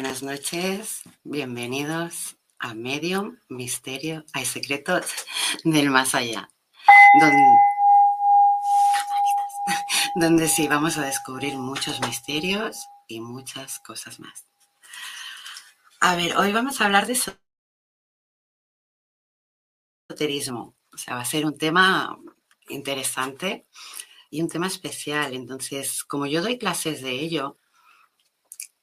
Buenas noches, bienvenidos a Medium, Misterio, hay secretos del más allá, donde, donde sí vamos a descubrir muchos misterios y muchas cosas más. A ver, hoy vamos a hablar de esoterismo, o sea, va a ser un tema interesante y un tema especial. Entonces, como yo doy clases de ello,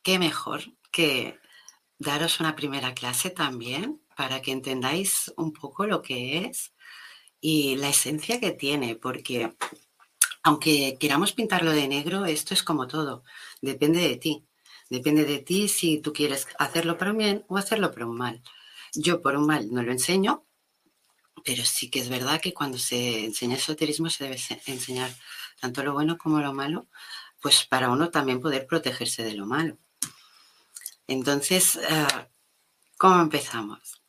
qué mejor que daros una primera clase también para que entendáis un poco lo que es y la esencia que tiene, porque aunque queramos pintarlo de negro, esto es como todo, depende de ti. Depende de ti si tú quieres hacerlo para un bien o hacerlo para un mal. Yo por un mal no lo enseño, pero sí que es verdad que cuando se enseña esoterismo se debe enseñar tanto lo bueno como lo malo, pues para uno también poder protegerse de lo malo. Entonces, eh, ¿cómo empezamos?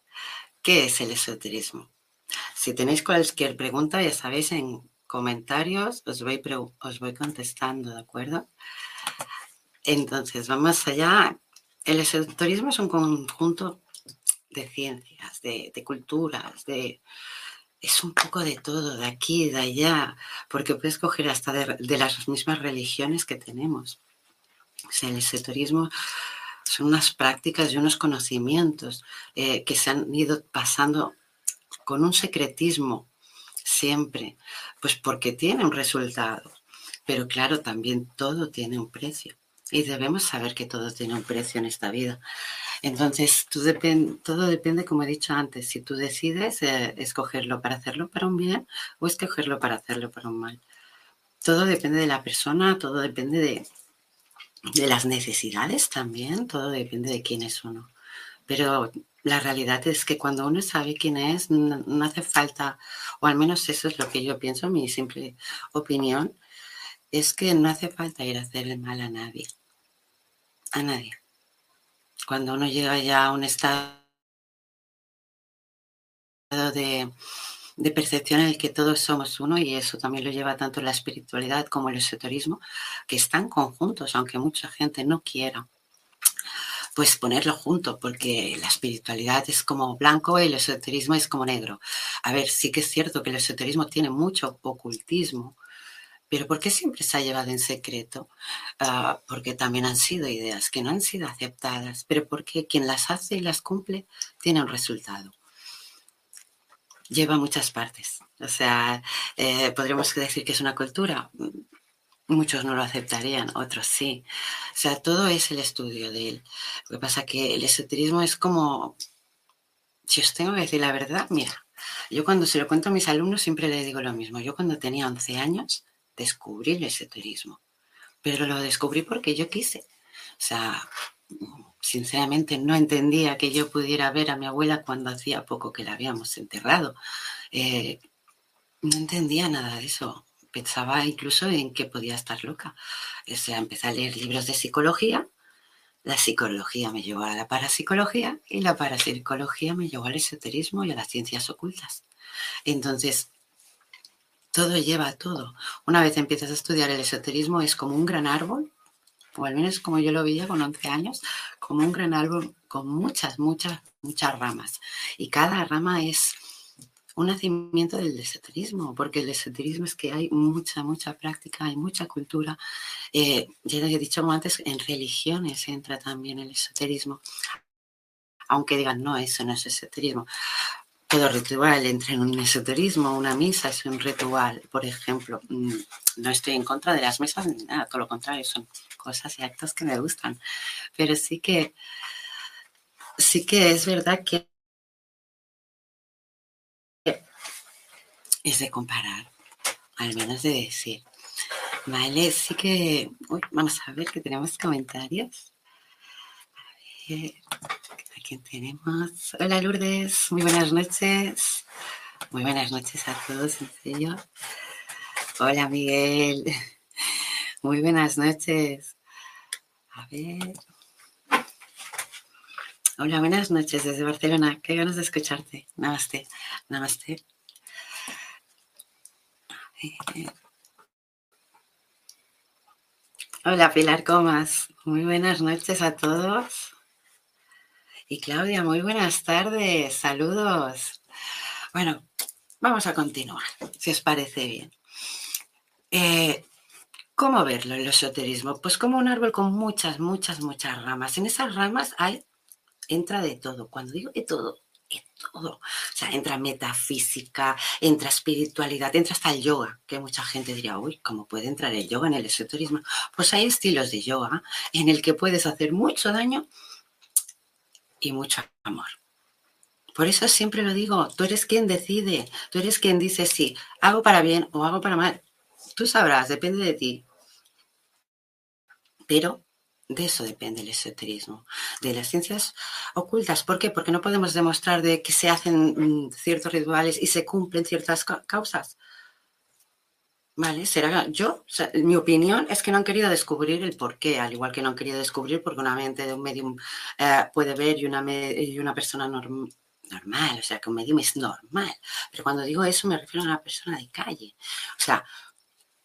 ¿Qué es el esoterismo? Si tenéis cualquier pregunta, ya sabéis, en comentarios os voy, os voy contestando, ¿de acuerdo? Entonces, vamos allá. El esoterismo es un conjunto de ciencias, de, culturas, de, es un poco de todo, de aquí, de allá, porque puedes coger hasta de, las mismas religiones que tenemos. El esoterismo son unas prácticas y unos conocimientos eh, que se han ido pasando con un secretismo siempre, pues porque tiene un resultado. Pero claro, también todo tiene un precio. Y debemos saber que todo tiene un precio en esta vida. Entonces, todo depende, como he dicho antes, si tú decides eh, escogerlo para hacerlo para un bien o escogerlo para hacerlo para un mal. Todo depende de la persona, todo depende de, de las necesidades también, todo depende de quién es uno. Pero la realidad es que cuando uno sabe quién es, no, hace falta, o al menos eso es lo que yo pienso, mi simple opinión, es que no hace falta ir a hacerle mal a nadie. A nadie. Cuando uno llega ya a un estado de, de percepción en el que todos somos uno y eso también lo lleva tanto la espiritualidad como el esoterismo, que están conjuntos, aunque mucha gente no quiera pues ponerlo junto, porque la espiritualidad es como blanco y el esoterismo es como negro. A ver, sí que es cierto que el esoterismo tiene mucho ocultismo, Pero ¿por qué siempre se ha llevado en secreto? Ah, porque también han sido ideas que no han sido aceptadas, pero porque quien las hace y las cumple tiene un resultado. Lleva muchas partes. O sea, eh, podríamos decir que es una cultura. Muchos no lo aceptarían, otros sí. O sea, todo es el estudio de él. Lo que pasa es que el esoterismo es como, si os tengo que decir la verdad, mira, yo cuando se lo cuento a mis alumnos siempre les digo lo mismo. Yo cuando tenía 11 años descubrí el esoterismo, pero lo descubrí porque yo quise. O sea, sinceramente no entendía que yo pudiera ver a mi abuela cuando hacía poco que la habíamos enterrado. Eh, no entendía nada de eso. Pensaba incluso en que podía estar loca. O empecé a leer libros de psicología. La psicología me llevó a la parapsicología y la parapsicología me llevó al esoterismo y a las ciencias ocultas. Entonces, todo lleva a todo. Una vez empiezas a estudiar el esoterismo es como un gran árbol, o al menos como yo lo veía con 11 años, como un gran árbol con muchas, muchas, muchas ramas. Y cada rama es un nacimiento del esoterismo, porque el esoterismo es que hay mucha, mucha práctica, hay mucha cultura. Eh, ya he dicho antes, en religiones entra también el esoterismo. Aunque digan, no, eso no es esoterismo todo ritual entra en un esoterismo, una misa es un ritual, por ejemplo. Mm, no estoy en contra de las misas ni nada, todo lo contrario, son cosas y actos que me gustan. Pero sí que, sí que es verdad que es de comparar, al menos de decir. Vale, sí que. vamos a ver que tenemos comentarios. Ver tenemos? Hola Lourdes, muy buenas noches. Muy buenas noches a todos, en serio. Hola Miguel, muy buenas noches. A ver. Hola, buenas noches desde Barcelona. Qué ganas de escucharte. Namaste. Namaste. Hola Pilar Comas. Muy buenas noches a todos. Y Claudia, muy buenas tardes, saludos. Bueno, vamos a continuar, si os parece bien. Eh, ¿Cómo verlo el esoterismo? Pues como un árbol con muchas, muchas, muchas ramas. En esas ramas hay, entra de todo. Cuando digo de todo, de todo. O sea, entra metafísica, entra espiritualidad, entra hasta el yoga, que mucha gente diría, uy, ¿cómo puede entrar el yoga en el esoterismo? Pues hay estilos de yoga en el que puedes hacer mucho daño y mucho amor. Por eso siempre lo digo, tú eres quien decide, tú eres quien dice si hago para bien o hago para mal. Tú sabrás, depende de ti. Pero de eso depende el esoterismo, de las ciencias ocultas. ¿Por qué? Porque no podemos demostrar de que se hacen mm, ciertos rituales y se cumplen ciertas causas. Vale, será yo, mi opinión es que no han querido descubrir el por qué, al igual que no han querido descubrir porque una mente de un medium eh, puede ver y una, y una persona normal, o sea, que un medium es normal. Pero cuando digo eso me refiero a una persona de calle. O sea,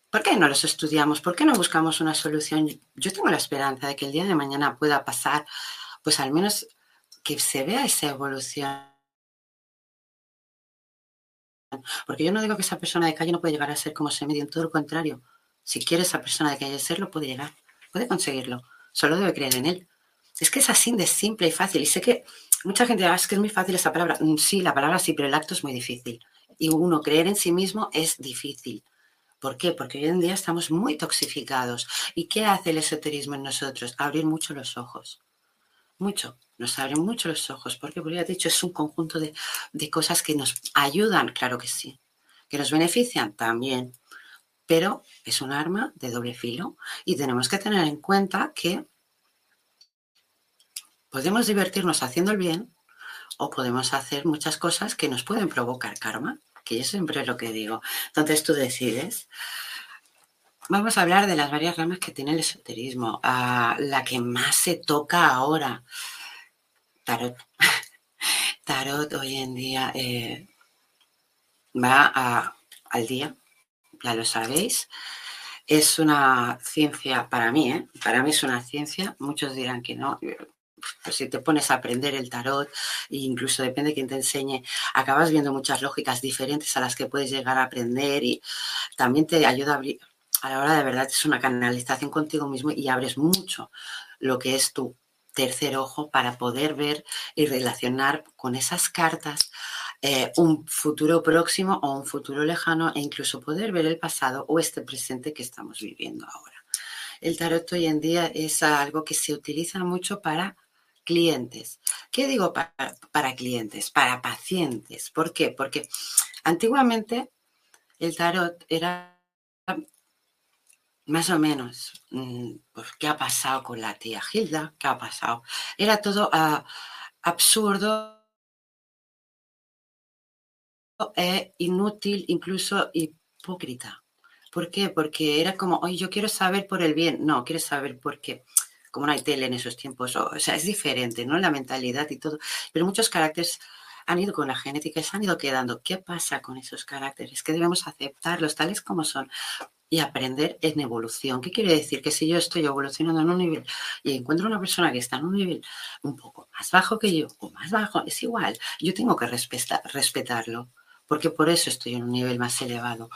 ¿por qué no los estudiamos? ¿Por qué no buscamos una solución? Yo tengo la esperanza de que el día de mañana pueda pasar, pues al menos que se vea esa evolución porque yo no digo que esa persona de calle no puede llegar a ser como ese medio, en todo lo contrario. Si quiere esa persona de calle serlo, puede llegar, puede conseguirlo. Solo debe creer en él. Es que es así de simple y fácil. Y sé que mucha gente ah, es que es muy fácil esa palabra. Mm, sí, la palabra sí, pero el acto es muy difícil. Y uno creer en sí mismo es difícil. ¿Por qué? Porque hoy en día estamos muy toxificados. ¿Y qué hace el esoterismo en nosotros? Abrir mucho los ojos. Mucho nos abren mucho los ojos, porque, como ya he dicho, es un conjunto de, cosas que nos ayudan, claro que sí, que nos benefician también, pero es un arma de doble filo y tenemos que tener en cuenta que podemos divertirnos haciendo el bien o podemos hacer muchas cosas que nos pueden provocar karma, que yo siempre es lo que digo. Entonces tú decides. Vamos a hablar de las varias ramas que tiene el esoterismo. La que más se toca ahora tarot. tarot hoy en día eh, va al día, ya lo sabéis. Es una ciencia para mí, ¿eh? para mí es una ciencia. Muchos dirán que no. Pues si te pones a aprender el tarot, e incluso depende de quién te enseñe, acabas viendo muchas lógicas diferentes a las que puedes llegar a aprender y también te ayuda a abrir, a la hora de verdad es una canalización contigo mismo y abres mucho lo que es tu tercer ojo para poder ver y relacionar con esas cartas eh, un futuro próximo o un futuro lejano e incluso poder ver el pasado o este presente que estamos viviendo ahora. El tarot hoy en día es algo que se utiliza mucho para clientes. ¿Qué digo para, para clientes? Para pacientes. ¿Por qué? Porque antiguamente el tarot era más o menos, mm, pues, ¿qué ha pasado con la tía Gilda? ¿Qué ha pasado? Era todo ah, absurdo e inútil, incluso hipócrita. ¿Por qué? Porque era como, oye, yo quiero saber por el bien. No, quieres saber por qué. Como no hay tele en esos tiempos, o, sea, es diferente, ¿no? La mentalidad y todo. Pero muchos caracteres han ido con la genética y se han ido quedando. ¿Qué pasa con esos caracteres? Que debemos aceptarlos tales como son y aprender en evolución. ¿Qué quiere decir? Que si yo estoy evolucionando en un nivel y encuentro una persona que está en un nivel un poco más bajo que yo o más bajo, es igual. Yo tengo que respetarlo porque por eso estoy en un nivel más elevado.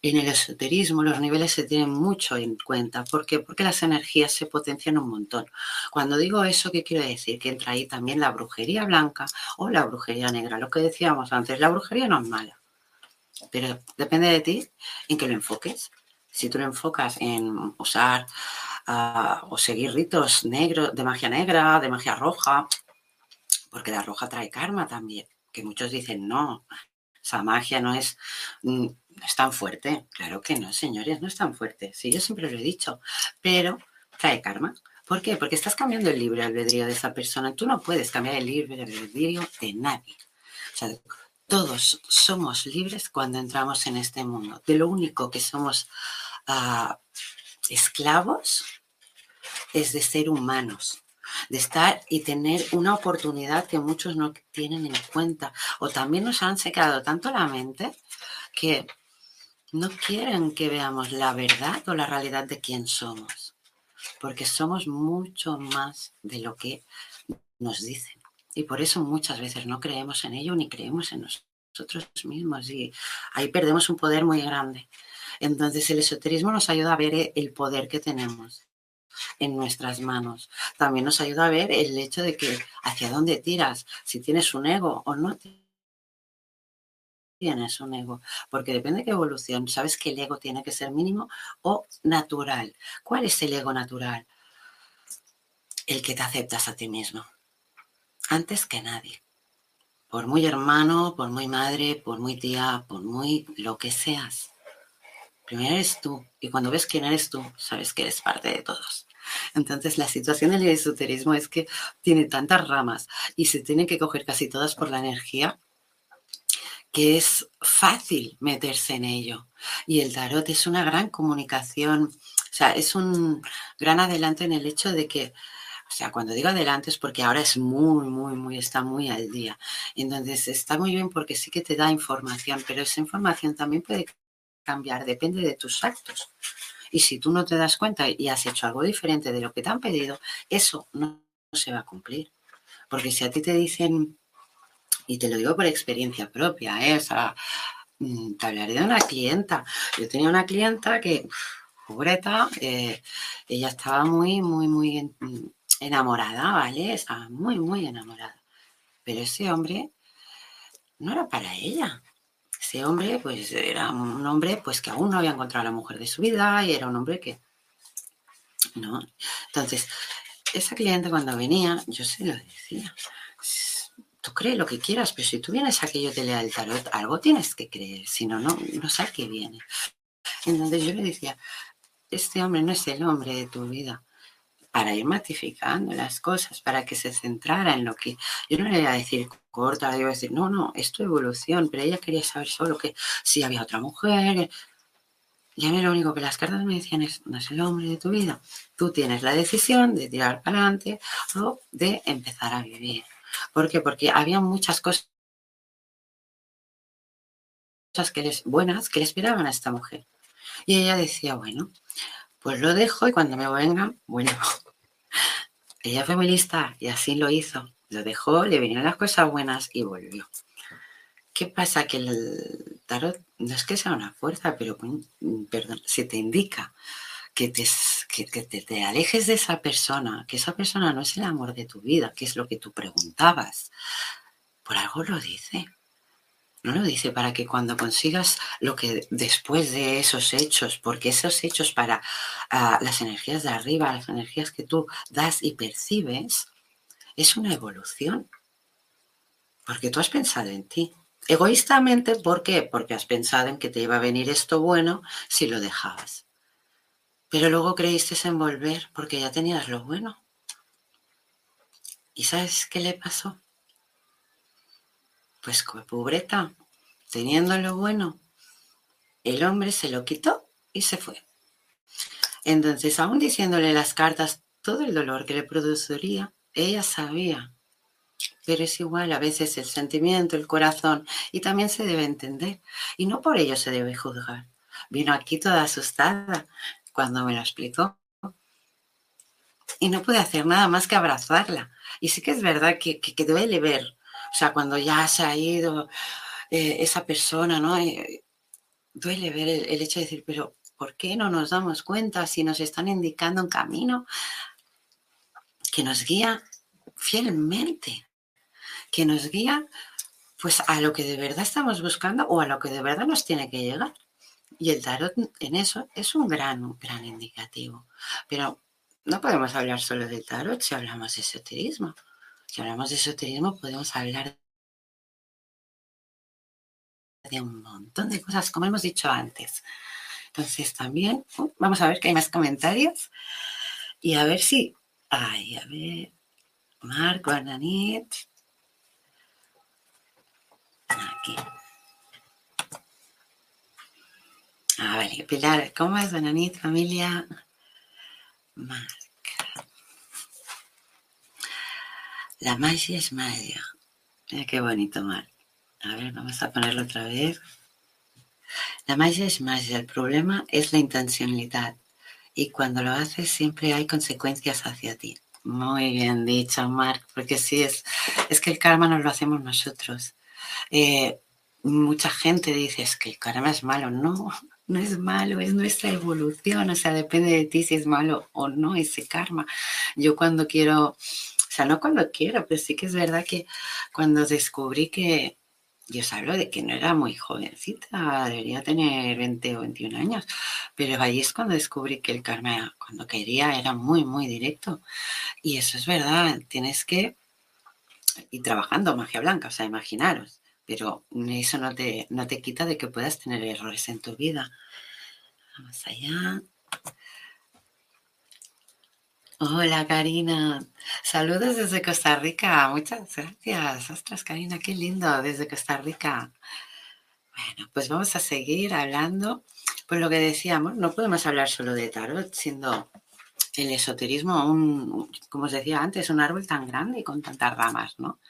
En el esoterismo los niveles se tienen mucho en cuenta. ¿Por qué? Porque las energías se potencian un montón. Cuando digo eso, ¿qué quiere decir? Que entra ahí también la brujería blanca o la brujería negra. Lo que decíamos antes, la brujería no es mala, pero depende de ti en que lo enfoques. Si tú lo enfocas en usar ah, o seguir ritos negros, de magia negra, de magia roja, porque la roja trae karma también, que muchos dicen no, esa magia no es, mm, es tan fuerte. Claro que no, señores, no es tan fuerte. Sí, yo siempre lo he dicho, pero trae karma. ¿Por qué? Porque estás cambiando el libre albedrío de esa persona. Tú no puedes cambiar el libre albedrío de nadie. O sea, todos somos libres cuando entramos en este mundo. De lo único que somos esclavos es de ser humanos, de estar y tener una oportunidad que muchos no tienen en cuenta. O también nos han secado tanto la mente que no quieren que veamos la verdad o la realidad de quién somos, porque somos mucho más de lo que nos dicen. Y por eso muchas veces no creemos en ello ni creemos en nosotros mismos y ahí perdemos un poder muy grande. Entonces el esoterismo nos ayuda a ver el poder que tenemos en nuestras manos. También nos ayuda a ver el hecho de que hacia dónde tiras, si tienes un ego o no tienes un ego, porque depende de qué evolución. Sabes que el ego tiene que ser mínimo o natural. ¿Cuál es el ego natural? El que te aceptas a ti mismo antes que nadie. Por muy hermano, por muy madre, por muy tía, por muy lo que seas. Primero eres tú. Y cuando ves quién eres tú, sabes que eres parte de todos. Entonces, la situación del esoterismo es que tiene tantas ramas y se tienen que coger casi todas por la energía que es fácil meterse en ello. Y el tarot es una gran comunicación, o sea, es un gran adelanto en el hecho de que o sea, cuando digo adelante es porque ahora es muy, muy, muy, está muy al día. Entonces está muy bien porque sí que te da información, pero esa información también puede cambiar, depende de tus actos. Y si tú no te das cuenta y has hecho algo diferente de lo que te han pedido, eso no, se va a cumplir. Porque si a ti te dicen, y te lo digo por experiencia propia, ¿eh? Mm, te hablaré de una clienta. Yo tenía una clienta que, pobreta, eh, ella estaba muy, muy, muy enamorada, ¿vale? Estaba muy, muy enamorada. Pero ese hombre no era para ella. Ese hombre, pues, era un hombre, pues, que aún no había encontrado la mujer de su vida y era un hombre que, ¿no? Entonces, esa cliente cuando venía, yo se lo decía, tú crees lo que quieras, pero si tú vienes aquí yo te lea el tarot, algo tienes que creer, si no, no, no sé qué viene. Entonces yo le decía, este hombre no es el hombre de tu vida para ir matificando las cosas, para que se centrara en lo que yo no le iba a decir corta, le iba a decir, no, no, es tu evolución, pero ella quería saber solo que si había otra mujer. Y a mí lo único que las cartas me decían es, no es el hombre de tu vida, tú tienes la decisión de tirar para adelante o de empezar a vivir. ¿Por qué? Porque había muchas cosas que les, buenas que le esperaban a esta mujer. Y ella decía, bueno, pues lo dejo y cuando me vengan, bueno, ella lista y así lo hizo. Lo dejó, le vinieron las cosas buenas y volvió. ¿Qué pasa? Que el tarot no es que sea una fuerza, pero, perdón, si te indica que te, que, te, alejes de esa persona, que esa persona no es el amor de tu vida, que es lo que tú preguntabas, por algo lo dice. No lo dice para que cuando consigas lo que después de esos hechos, porque esos hechos para ah, las energías de arriba, las energías que tú das y percibes, es una evolución. Porque tú has pensado en ti. Egoístamente, ¿por qué? Porque has pensado en que te iba a venir esto bueno si lo dejabas. Pero luego creíste en volver porque ya tenías lo bueno. ¿Y sabes qué le pasó? Pues pobreta, teniendo lo bueno, el hombre se lo quitó y se fue. Entonces, aún diciéndole las cartas todo el dolor que le produciría, ella sabía. Pero es igual a veces el sentimiento, el corazón, y también se debe entender. Y no por ello se debe juzgar. Vino aquí toda asustada, cuando me lo explicó. Y no pude hacer nada más que abrazarla. Y sí que es verdad que, que, duele ver, o sea, cuando ya se ha ido eh, esa persona, ¿no? Eh, duele ver el, hecho de decir, pero ¿por qué no nos damos cuenta si nos están indicando un camino que nos guía fielmente, que nos guía pues a lo que de verdad estamos buscando o a lo que de verdad nos tiene que llegar? Y el tarot en eso es un gran, gran indicativo. Pero no podemos hablar solo del tarot si hablamos de esoterismo. Si hablamos de esoterismo podemos hablar de un montón de cosas, como hemos dicho antes. Entonces también, uh, vamos a ver que hay más comentarios y a ver si... Ay, a ver. Marco, Arnanit. Aquí. Ah, vale. Pilar, ¿cómo es, Bananit, familia? Marca. La magia es magia. Mira qué bonito, Mar. A ver, vamos a ponerlo otra vez. La magia es magia. El problema es la intencionalidad. Y cuando lo haces siempre hay consecuencias hacia ti. Muy bien dicho, Marc, porque sí, es, es que el karma nos lo hacemos nosotros. Eh, mucha gente dice, es que el karma es malo. No, no es malo, es nuestra evolución, o sea, depende de ti si es malo o no ese karma. Yo cuando quiero, sea, no cuando quiero, pero sí que es verdad que cuando descubrí que, yo os hablo de que no era muy jovencita, debería tener 20 o 21 años, pero ahí es cuando descubrí que el karma, cuando quería, era muy, muy directo. Y eso es verdad, tienes que ir trabajando magia blanca, o sea, imaginaros pero eso no te, no te quita de que puedas tener errores en tu vida. Vamos allá. Hola Karina, saludos desde Costa Rica, muchas gracias. Ostras Karina, qué lindo desde Costa Rica. Bueno, pues vamos a seguir hablando. Pues lo que decíamos, no podemos hablar solo de tarot, siendo el esoterismo, un, como os decía antes, un árbol tan grande y con tantas ramas, ¿no?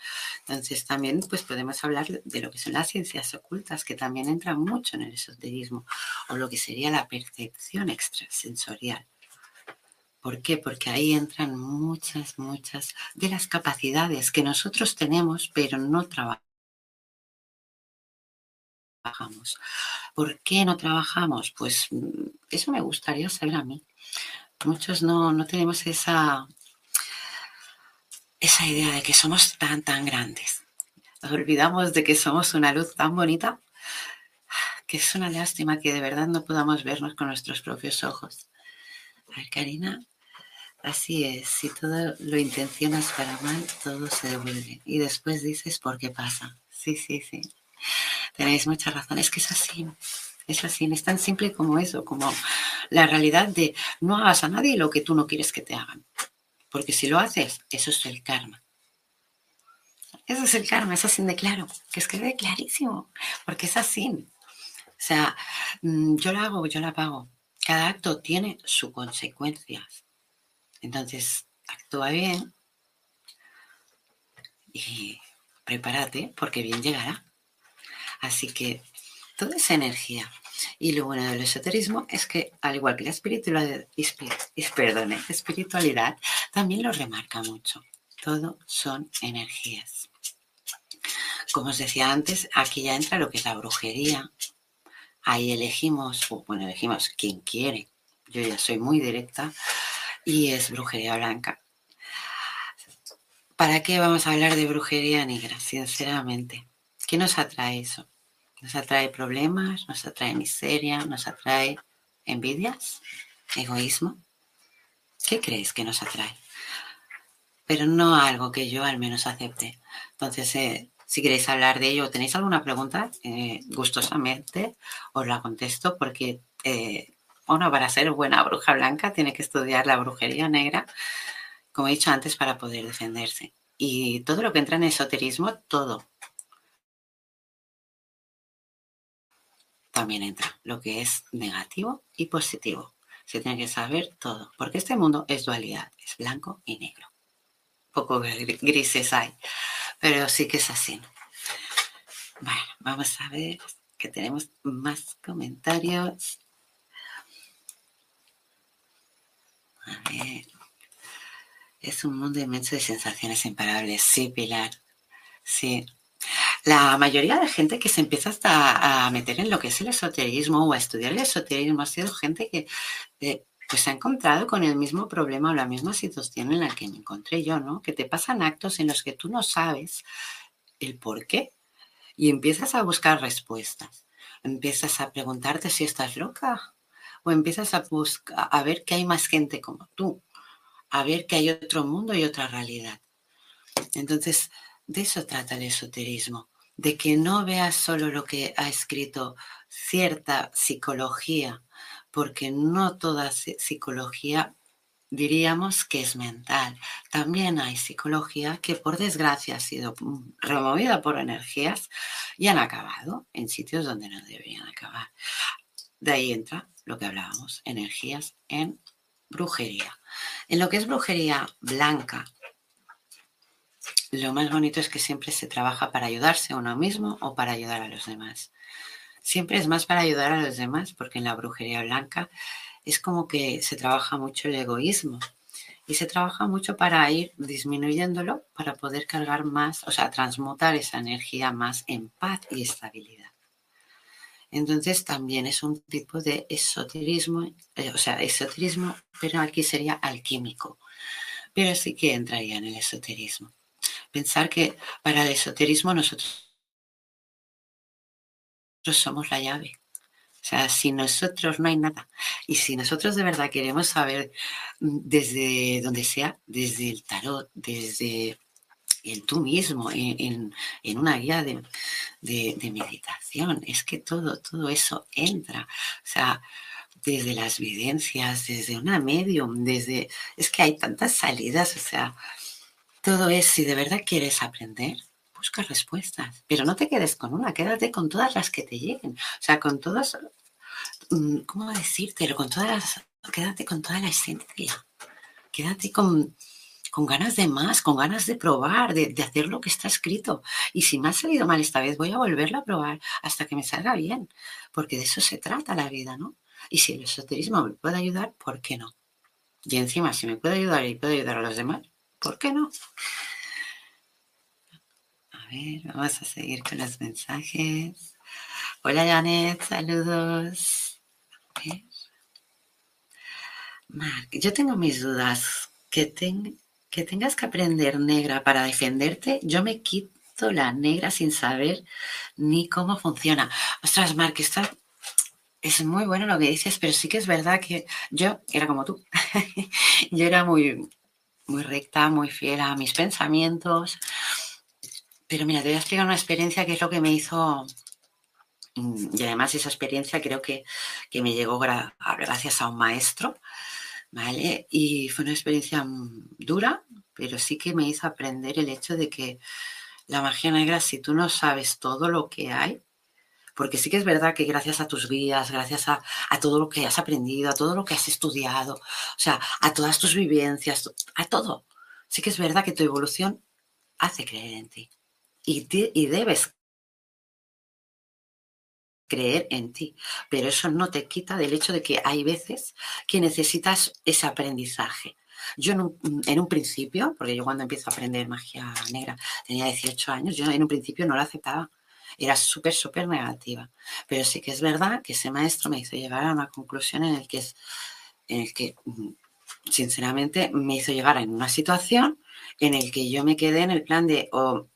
Entonces también pues podemos hablar de lo que son las ciencias ocultas, que también entran mucho en el esoterismo, o lo que sería la percepción extrasensorial. ¿Por qué? Porque ahí entran muchas, muchas de las capacidades que nosotros tenemos, pero no trabajamos. ¿Por qué no trabajamos? Pues mm, eso me gustaría saber a mí. Muchos no, no tenemos esa, esa idea de que somos tan, tan grandes. Olvidamos de que somos una luz tan bonita que es una lástima que de verdad no podamos vernos con nuestros propios ojos. A ver, Karina, así es. Si todo lo intencionas para mal, todo se devuelve. Y después dices, ¿por qué pasa? Sí, sí, sí. Tenéis mucha razón. Es que es así. Es así, es tan simple como eso, como la realidad de no hagas a nadie lo que tú no quieres que te hagan. Porque si lo haces, eso es el karma. Eso es el karma, es así de claro, que es que quede clarísimo, porque es así. O sea, mm, yo la hago, yo la pago. Cada acto tiene sus consecuencias. Entonces, actúa bien y prepárate porque bien llegará. Así que toda esa energía. Y lo bueno del esoterismo es que, al igual que la espiritualidad, espiritualidad también lo remarca mucho. Todo son energías. Como os decía antes, aquí ya entra lo que es la brujería, Ahí elegimos, bueno, elegimos quien quiere. Yo ya soy muy directa y es brujería blanca. ¿Para qué vamos a hablar de brujería negra? Sinceramente, ¿qué nos atrae eso? ¿Nos atrae problemas? ¿Nos atrae miseria? ¿Nos atrae envidias? ¿Egoísmo? ¿Qué crees que nos atrae? Pero no algo que yo al menos acepte. Entonces, eh, si queréis hablar de ello tenéis alguna pregunta, eh, gustosamente os la contesto porque, eh, bueno, para ser buena bruja blanca tiene que estudiar la brujería negra, como he dicho antes, para poder defenderse. Y todo lo que entra en esoterismo, todo. También entra lo que es negativo y positivo. Se tiene que saber todo, porque este mundo es dualidad, es blanco y negro. Poco grises hay pero sí que es así. Bueno, vamos a ver que tenemos más comentarios. A ver. Es un mundo inmenso de sensaciones imparables. Sí, Pilar. Sí. La mayoría de gente que se empieza hasta a meter en lo que es el esoterismo o a estudiar el esoterismo ha sido gente que eh, pues se ha encontrado con el mismo problema o la misma situación en la que me encontré yo, ¿no? Que te pasan actos en los que tú no sabes el por qué y empiezas a buscar respuestas. Empiezas a preguntarte si estás loca o empiezas a, buscar, a ver que hay más gente como tú, a ver que hay otro mundo y otra realidad. Entonces, de eso trata el esoterismo, de que no veas solo lo que ha escrito cierta psicología porque no toda psicología diríamos que es mental. También hay psicología que por desgracia ha sido removida por energías y han acabado en sitios donde no deberían acabar. De ahí entra lo que hablábamos, energías en brujería. En lo que es brujería blanca, lo más bonito es que siempre se trabaja para ayudarse a uno mismo o para ayudar a los demás siempre es más para ayudar a los demás, porque en la brujería blanca es como que se trabaja mucho el egoísmo y se trabaja mucho para ir disminuyéndolo para poder cargar más, o sea, transmutar esa energía más en paz y estabilidad. Entonces también es un tipo de esoterismo, eh, o sea, esoterismo, pero aquí sería alquímico, pero sí que entraría en el esoterismo. Pensar que para el esoterismo nosotros somos la llave. O sea, sin nosotros no hay nada. Y si nosotros de verdad queremos saber mm, desde donde sea, desde el tarot, desde el tú mismo, en, una guía de, de, meditación, es que todo, todo eso entra. O sea, desde las vivencias, desde una medium, desde... Es que hay tantas salidas, o sea, todo es, si de verdad quieres aprender, busca respuestas, pero no te quedes con una, quédate con todas las que te lleguen. O sea, con todas, mm, ¿cómo decírtelo? Con todas las, quédate con toda la esencia. Quédate con, con ganas de más, con ganas de probar, de, hacer lo que está escrito. Y si me ha salido mal esta vez, voy a volverla a probar hasta que me salga bien, porque de eso se trata la vida, ¿no? Y si el esoterismo me puede ayudar, ¿por qué no? Y encima, si me puede ayudar y puede ayudar a los demás, ¿por qué no? vamos a seguir con los mensajes. Hola Janet, saludos. Mark, yo tengo mis dudas. Que, que tengas que aprender negra para defenderte, yo me quito la negra sin saber ni cómo funciona. Ostras, Mark, esto es muy bueno lo que dices, pero sí que es verdad que yo era como tú. yo era muy, muy recta, muy fiel a mis pensamientos pero mira, te voy a explicar una experiencia que es lo que me hizo, mm, y además esa experiencia creo que, me llegó gracias a un maestro, ¿vale? Y fue una experiencia mm, dura, pero sí que me hizo aprender el hecho de que la magia negra, si tú no sabes todo lo que hay, porque sí que es verdad que gracias a tus guías, gracias a, a, todo lo que has aprendido, a todo lo que has estudiado, o sea, a todas tus vivencias, a todo, sí que es verdad que tu evolución hace creer en ti y, debes creer en ti. Pero eso no te quita del hecho de que hay veces que necesitas ese aprendizaje. Yo en un, principio, porque yo cuando empiezo a aprender magia negra tenía 18 años, yo en un principio no lo aceptaba. Era súper, súper negativa. Pero sí que es verdad que ese maestro me hizo llegar a una conclusión en el que, en el que mm, sinceramente, me hizo llegar en una situación en el que yo me quedé en el plan de o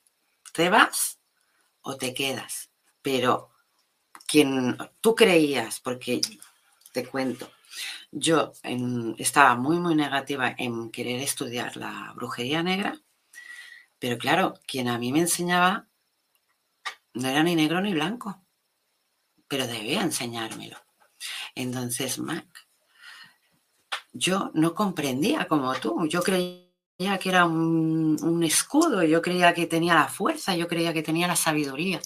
te vas o te quedas. Pero quien tú creías, porque te cuento, yo estaba muy, muy negativa en querer estudiar la brujería negra, pero claro, quien a mí me enseñaba no era ni negro ni blanco, pero debía enseñármelo. Entonces, Mac, yo no comprendía como tú, yo creía que era un, escudo, yo creía que tenía la fuerza, yo creía que tenía la sabiduría,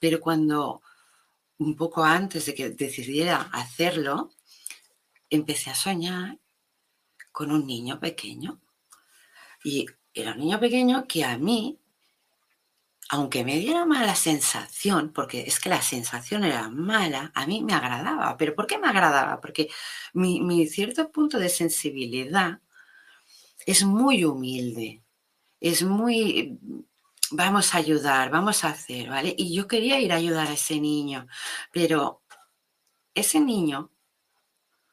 pero cuando un poco antes de que decidiera hacerlo, empecé a soñar con un niño pequeño. Y era un niño pequeño que a mí, aunque me diera mala sensación, porque es que la sensación era mala, a mí me agradaba. ¿Pero por qué me agradaba? Porque mi, mi cierto punto de sensibilidad es muy humilde, es muy vamos a ayudar, vamos a hacer, ¿vale? Y yo quería ir a ayudar a ese niño, pero ese niño,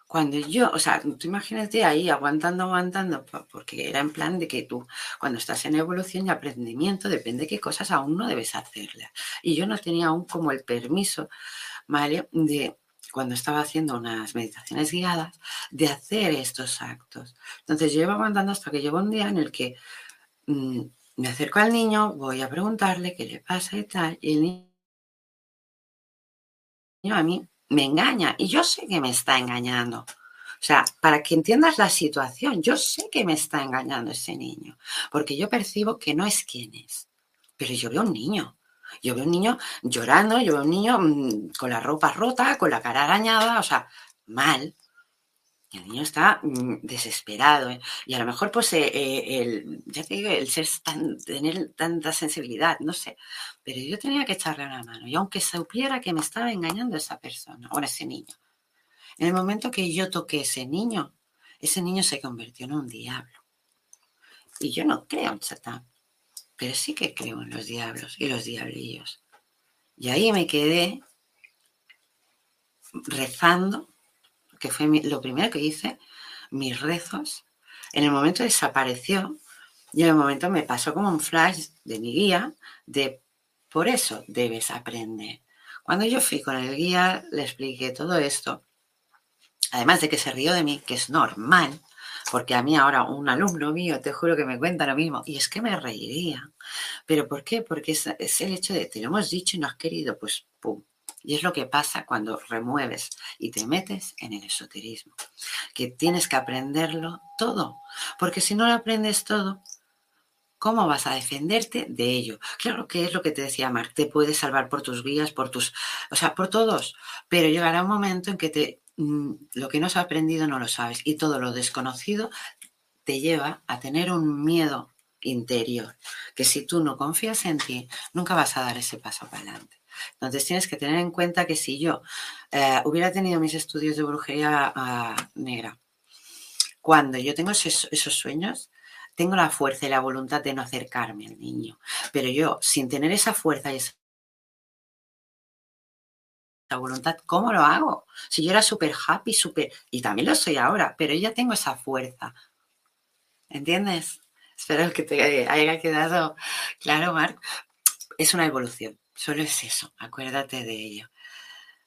cuando yo, o sea, tú imagínate ahí aguantando, aguantando, porque era en plan de que tú, cuando estás en evolución y aprendimiento, depende de qué cosas aún no debes hacerle. Y yo no tenía aún como el permiso, ¿vale? De cuando estaba haciendo unas meditaciones guiadas, de hacer estos actos. Entonces yo iba aguantando hasta que llegó un día en el que mm, me acerco al niño, voy a preguntarle qué le pasa y tal, y el niño a mí me engaña y yo sé que me está engañando. O sea, para que entiendas la situación, yo sé que me está engañando ese niño, porque yo percibo que no es quien es, pero yo veo un niño. Yo veo un niño llorando, yo veo un niño mm, con la ropa rota, con la cara arañada, o sea, mal el niño está mm, desesperado. ¿eh? Y a lo mejor, pues, eh, eh, el, el ser tan, tener tanta sensibilidad, no sé. Pero yo tenía que echarle una mano. Y aunque supiera que me estaba engañando esa persona, o ese niño, en el momento que yo toqué ese niño, ese niño se convirtió en un diablo. Y yo no creo en Satán, pero sí que creo en los diablos y los diablillos. Y ahí me quedé rezando que fue lo primero que hice, mis rezos, en el momento desapareció y en el momento me pasó como un flash de mi guía de por eso debes aprender. Cuando yo fui con el guía, le expliqué todo esto, además de que se rió de mí, que es normal, porque a mí ahora un alumno mío, te juro que me cuenta lo mismo, y es que me reiría. ¿Pero por qué? Porque es, es el hecho de, te lo hemos dicho y no has querido, pues pum, y es lo que pasa cuando remueves y te metes en el esoterismo, que tienes que aprenderlo todo, porque si no lo aprendes todo, ¿cómo vas a defenderte de ello? Claro que es lo que te decía Mark, te puedes salvar por tus guías, por tus, o sea, por todos, pero llegará un momento en que te, mm, lo que no has aprendido no lo sabes y todo lo desconocido te lleva a tener un miedo interior, que si tú no confías en ti, nunca vas a dar ese paso para adelante. Entonces tienes que tener en cuenta que si yo eh, hubiera tenido mis estudios de brujería ah, negra, cuando yo tengo esos, sueños, tengo la fuerza y la voluntad de no acercarme al niño. Pero yo, sin tener esa fuerza y esa voluntad, ¿cómo lo hago? Si yo era súper happy, súper... Y también lo soy ahora, pero ya tengo esa fuerza. ¿Entiendes? Espero que te haya quedado claro, Marc. Es una evolución. Solo es eso, acuérdate de ello.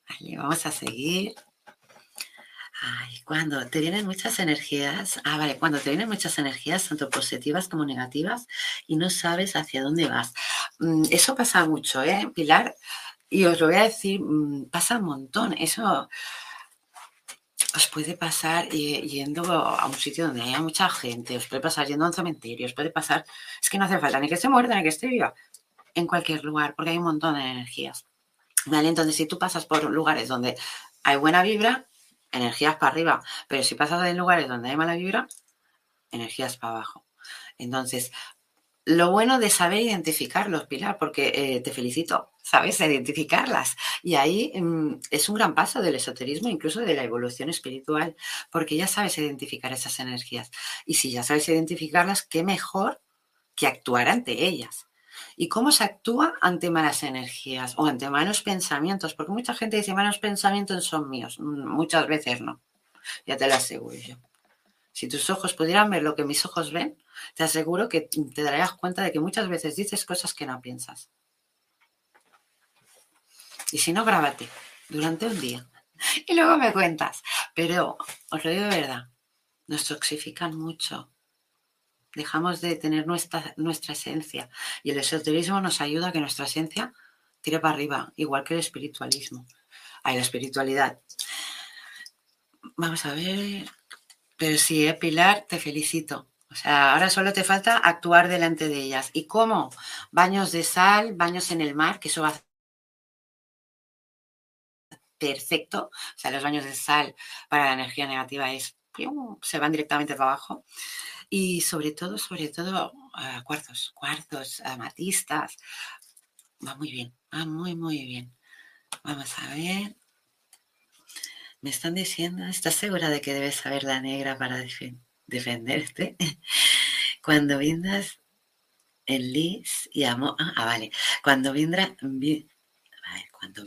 Vale, vamos a seguir. Ay, cuando te vienen muchas energías, ah, vale, cuando te vienen muchas energías, tanto positivas como negativas, y no sabes hacia dónde vas. Mm, eso pasa mucho, ¿eh, Pilar? Y os lo voy a decir, mm, pasa un montón. Eso os puede pasar yendo a un sitio donde haya mucha gente, os puede pasar yendo a un cementerio, os puede pasar, es que no hace falta ni que esté muerta ni que esté viva, en cualquier lugar, porque hay un montón de energías. ¿Vale? Entonces, si tú pasas por lugares donde hay buena vibra, energías para arriba, pero si pasas en lugares donde hay mala vibra, energías para abajo. Entonces, lo bueno de saber identificarlos, Pilar, porque eh, te felicito, sabes identificarlas. Y ahí mm, es un gran paso del esoterismo, incluso de la evolución espiritual, porque ya sabes identificar esas energías. Y si ya sabes identificarlas, qué mejor que actuar ante ellas. ¿Y cómo se actúa ante malas energías o ante malos pensamientos? Porque mucha gente dice, malos pensamientos son míos. Muchas veces no. Ya te lo aseguro yo. Si tus ojos pudieran ver lo que mis ojos ven, te aseguro que te darías cuenta de que muchas veces dices cosas que no piensas. Y si no, grábate durante un día. Y luego me cuentas. Pero os lo digo de verdad, nos toxifican mucho. Dejamos de tener nuestra, nuestra esencia. Y el esoterismo nos ayuda a que nuestra esencia tire para arriba, igual que el espiritualismo. Hay la espiritualidad. Vamos a ver. Pero sí, eh, Pilar, te felicito. O sea, ahora solo te falta actuar delante de ellas. ¿Y cómo? Baños de sal, baños en el mar, que eso va perfecto. O sea, los baños de sal para la energía negativa es, se van directamente para abajo. Y sobre todo, sobre todo, uh, cuarzos, cuarzos, amatistas. Va muy bien, va muy, muy bien. Vamos a ver. Me están diciendo, ¿estás segura de que debes saber la negra para defenderte? Cuando vendas en lis y amor. Ah, ah, vale. Cuando vendrá. cuando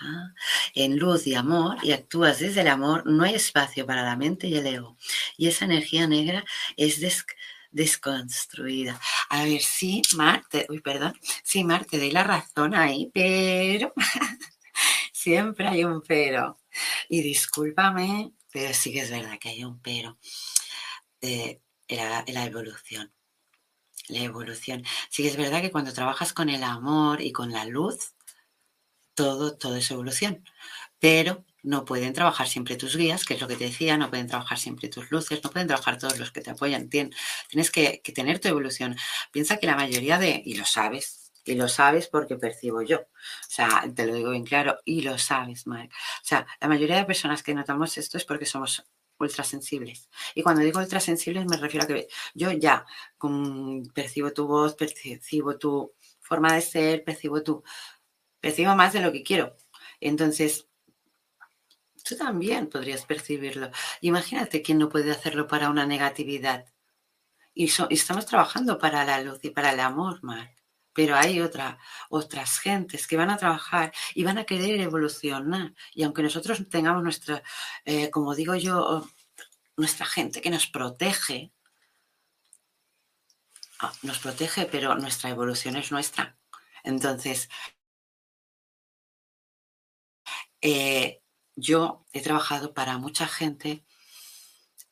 vendas en luz y amor y actúas desde el amor, no hay espacio para la mente y el ego. Y esa energía negra es desconstruida. A ver, sí, Marte, uy, perdón, sí, Marte, te doy la razón ahí, pero Siempre hay un pero. Y discúlpame, pero sí que es verdad que hay un pero. la, la evolución. La evolución. Sí que es verdad que cuando trabajas con el amor y con la luz, todo, todo es evolución. Pero no pueden trabajar siempre tus guías, que es lo que te decía, no pueden trabajar siempre tus luces, no pueden trabajar todos los que te apoyan. tienes que, tener tu evolución. Piensa que la mayoría de, y lo sabes, y lo sabes porque percibo yo. O sea, te lo digo bien claro, y lo sabes, Mark. O sea, la mayoría de personas que notamos esto es porque somos ultrasensibles. Y cuando digo ultrasensibles me refiero a que yo ya percibo tu voz, percibo tu forma de ser, percibo tu... percibo más de lo que quiero. Entonces, tú también podrías percibirlo. Imagínate quién no puede hacerlo para una negatividad. Y, y estamos trabajando para la luz y para el amor, Mark pero hay otra, otras gentes que van a trabajar y van a querer evolucionar. Y aunque nosotros tengamos nuestra, eh, como digo yo, nuestra gente que nos protege, ah, nos protege, pero nuestra evolución es nuestra. Entonces, eh, yo he trabajado para mucha gente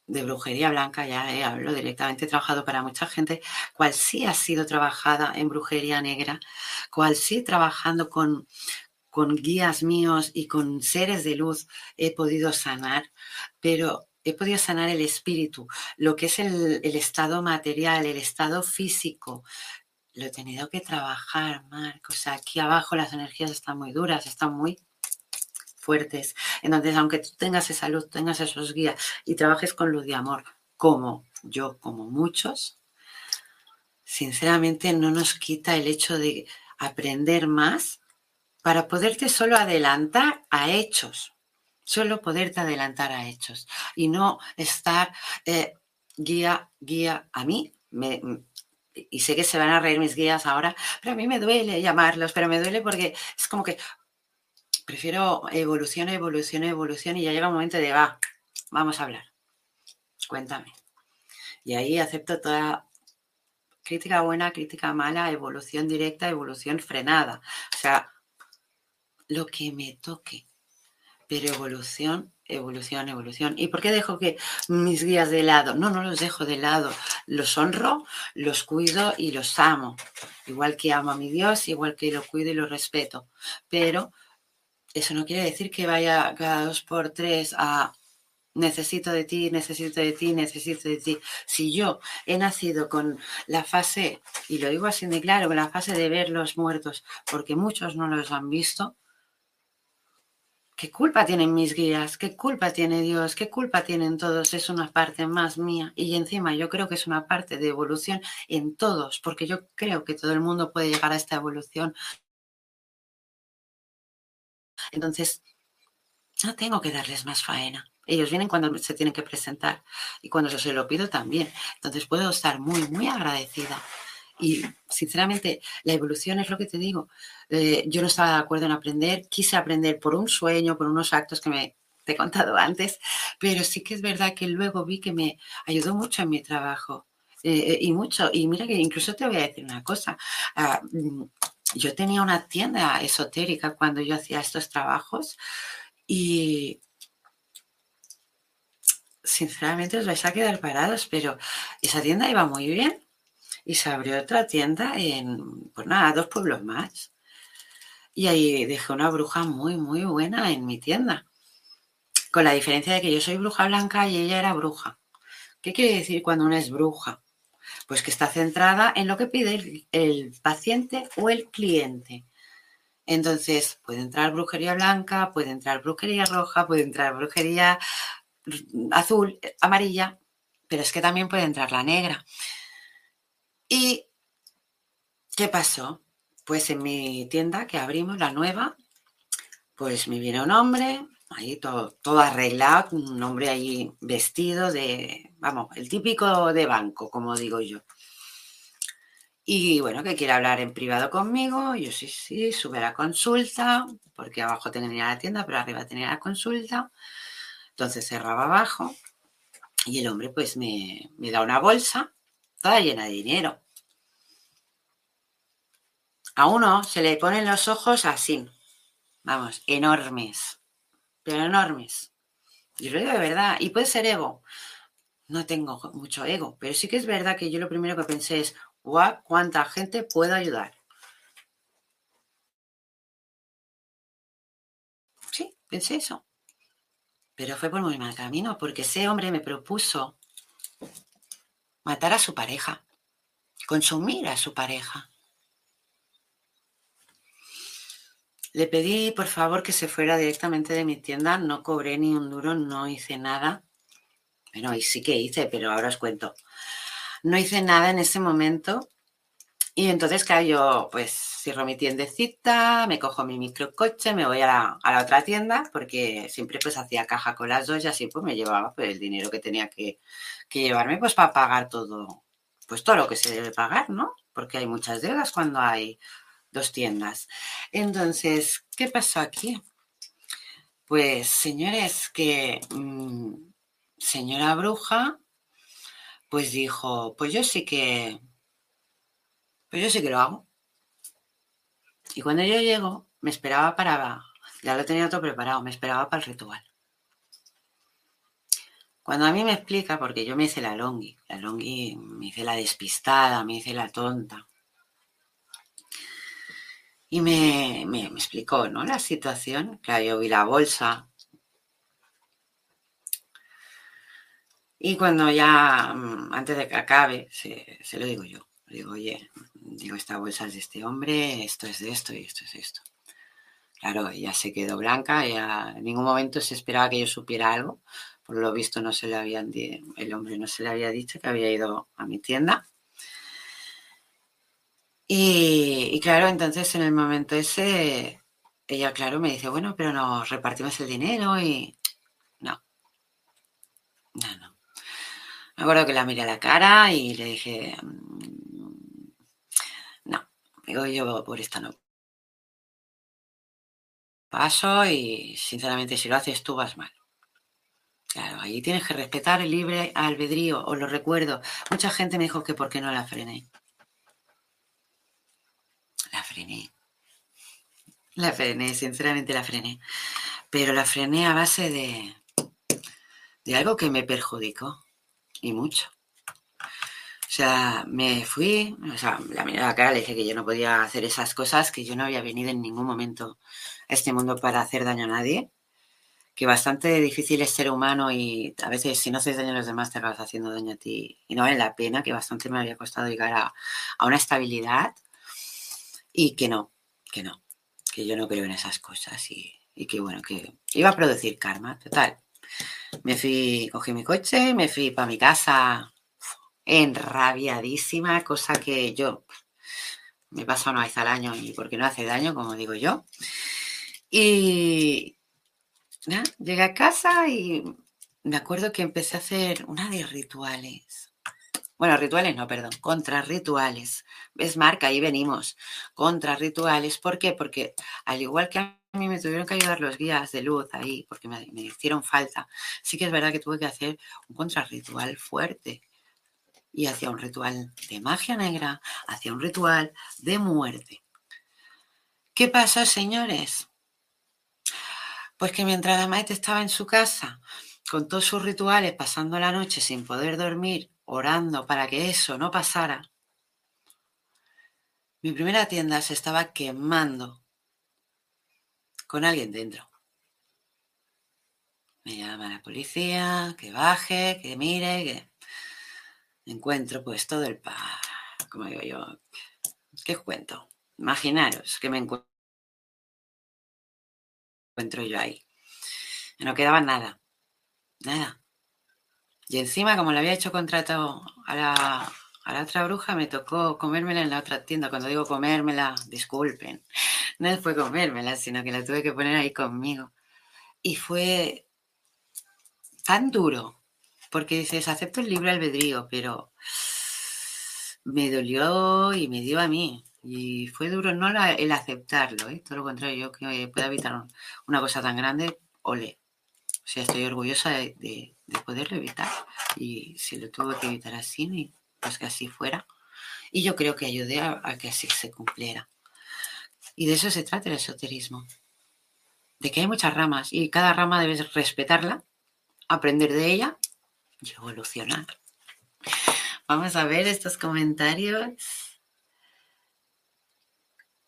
de brujería blanca, ya hablo directamente, he trabajado para mucha gente, cual sí ha sido trabajada en brujería negra, cual sí trabajando con, con guías míos y con seres de luz he podido sanar, pero he podido sanar el espíritu, lo que es el, el estado material, el estado físico, lo he tenido que trabajar, Marcos. aquí abajo las energías están muy duras, están muy fuertes. Entonces, aunque tú tengas esa luz, tengas esos guías y trabajes con luz de amor, como yo, como muchos, sinceramente no nos quita el hecho de aprender más para poderte solo adelantar a hechos, solo poderte adelantar a hechos y no estar eh, guía, guía a mí. Me, y sé que se van a reír mis guías ahora, pero a mí me duele llamarlos, pero me duele porque es como que, prefiero evolución, evolución, evolución y ya llega un momento de, va, vamos a hablar. Cuéntame. Y ahí acepto toda crítica buena, crítica mala, evolución directa, evolución frenada. O sea, lo que me toque. Pero evolución, evolución, evolución. ¿Y por qué dejo que mis guías de lado? No, no los dejo de lado. Los honro, los cuido y los amo. Igual que amo a mi Dios, igual que lo cuido y lo respeto. Pero eso no quiere decir que vaya cada dos por tres a necesito de ti, necesito de ti, necesito de ti. Si yo he nacido con la fase, y lo digo así de claro, con la fase de ver los muertos, porque muchos no los han visto, ¿qué culpa tienen mis guías? ¿Qué culpa tiene Dios? ¿Qué culpa tienen todos? Es una parte más mía. Y encima yo creo que es una parte de evolución en todos, porque yo creo que todo el mundo puede llegar a esta evolución entonces, no tengo que darles más faena. Ellos vienen cuando se tienen que presentar y cuando yo se lo pido también. Entonces puedo estar muy, muy agradecida Y sinceramente, la evolución es lo que te digo. Eh, yo no estaba de acuerdo en aprender, quise aprender por un sueño, por unos actos que me he contado antes, pero sí que es verdad que luego vi que me ayudó mucho en mi trabajo. Eh, y mucho. Y mira que incluso te voy a decir una cosa. Ah, mm, yo tenía una tienda esotérica cuando yo hacía estos trabajos y sinceramente os vais a quedar parados, pero esa tienda iba muy bien y se abrió otra tienda en, pues nada, dos pueblos más. Y ahí dejé una bruja muy, muy buena en mi tienda. Con la diferencia de que yo soy bruja blanca y ella era bruja. ¿Qué quiere decir cuando una es bruja? Pues que está centrada en lo que pide el, paciente o el cliente. Entonces, puede entrar brujería blanca, puede entrar brujería roja, puede entrar brujería azul, amarilla, pero es que también puede entrar la negra. ¿Y qué pasó? Pues en mi tienda que abrimos, la nueva, pues me viene un hombre, ahí todo, todo arreglado, un hombre ahí vestido de, vamos, el típico de banco, como digo yo. Y bueno, que quiere hablar en privado conmigo, yo sí, sí, sube a la consulta, porque abajo tenía la tienda, pero arriba tenía la consulta. Entonces cerraba abajo y el hombre pues me, me da una bolsa toda llena de dinero. A uno se le ponen los ojos así, vamos, enormes pero enormes. Y lo digo de verdad, y puede ser ego. No tengo mucho ego, pero sí que es verdad que yo lo primero que pensé es, guau, ¿cuánta gente puedo ayudar? Sí, pensé eso. Pero fue por muy mal camino, porque ese hombre me propuso matar a su pareja, consumir a su pareja. Le pedí, por favor, que se fuera directamente de mi tienda. No cobré ni un duro, no hice nada. Bueno, y sí que hice, pero ahora os cuento. No hice nada en ese momento. Y entonces, claro, yo pues cierro mi tiendecita, me cojo mi microcoche, me voy a la, otra tienda, porque siempre pues hacía caja con las dos y así pues me llevaba pues, el dinero que tenía que, que llevarme pues para pagar todo, pues todo lo que se debe pagar, ¿no? Porque hay muchas deudas cuando hay dos tiendas. Entonces, ¿qué pasó aquí? Pues, señores, que mm, señora bruja, pues dijo, pues yo sí que, pues yo sí que lo hago. Y cuando yo llego, me esperaba para, ya lo tenía todo preparado, me esperaba para el ritual. Cuando a mí me explica, porque yo me hice la longi, la longi me hice la despistada, me hice la tonta. Y me, me, explicó ¿no? la situación. Claro, yo vi la bolsa. Y cuando ya, mm, antes de que acabe, se, lo digo yo. Digo, oye, digo, esta bolsa es de este hombre, esto es de esto y esto es esto. Claro, ya se quedó blanca, ya en ningún momento se esperaba que yo supiera algo. Por lo visto no se le habían, el hombre no se le había dicho que había ido a mi tienda. Y, claro, entonces en el momento ese, ella, claro, me dice, bueno, pero nos repartimos el dinero y... No, no, no. Me acuerdo que la miré a la cara y le dije, mm, no, digo yo por esta no. Paso y sinceramente si lo haces tú vas mal. Claro, ahí tienes que respetar el libre albedrío, os lo recuerdo. Mucha gente me dijo que por qué no la frené la frené. La frené, sinceramente la frené. Pero la frené a base de, de algo que me perjudicó. Y mucho. O sea, me fui, o sea, la miré a la cara, le dije que yo no podía hacer esas cosas, que yo no había venido en ningún momento a este mundo para hacer daño a nadie, que bastante difícil es ser humano y a veces si no haces daño a los demás te acabas haciendo daño a ti y no vale la pena, que bastante me había costado llegar a, a una estabilidad y que no, que no, que yo no creo en esas cosas y, que bueno, que iba a producir karma, total. Me fui, cogí mi coche, me fui para mi casa enrabiadísima, cosa que yo me pasa una vez al año y porque no hace daño, como digo yo. Y nada, llegué a casa y me acuerdo que empecé a hacer una de rituales. Bueno, rituales no, perdón, contra rituales. ¿Ves, Marca? Ahí venimos. Contra rituales. ¿Por qué? Porque al igual que a mí me tuvieron que ayudar los guías de luz ahí, porque me, hicieron falta, sí que es verdad que tuve que hacer un contrarritual fuerte. Y hacía un ritual de magia negra, hacía un ritual de muerte. ¿Qué pasó, señores? Pues que mientras la maestra estaba en su casa, con todos sus rituales, pasando la noche sin poder dormir, orando para que eso no pasara, mi primera tienda se estaba quemando con alguien dentro. Me llama la policía, que baje, que mire, que encuentro pues todo el pa, como digo yo, ¿qué cuento? Imaginaros que me encuentro yo ahí. No quedaba nada, nada. Y encima, como le había hecho contrato a la, a la otra bruja, me tocó comérmela en la otra tienda. Cuando digo comérmela, disculpen, no fue comérmela, sino que la tuve que poner ahí conmigo. Y fue tan duro, porque dices, acepto el libre albedrío, pero me dolió y me dio a mí. Y fue duro no el aceptarlo, ¿eh? todo lo contrario, yo que pueda evitar una cosa tan grande, ole. O sea, estoy orgullosa de, poderlo evitar. Y si lo tuve que evitar así, pues que así fuera. Y yo creo que ayudé a, que así se cumpliera. Y de eso se trata el esoterismo. De que hay muchas ramas y cada rama debes respetarla, aprender de ella y evolucionar. Vamos a ver estos comentarios.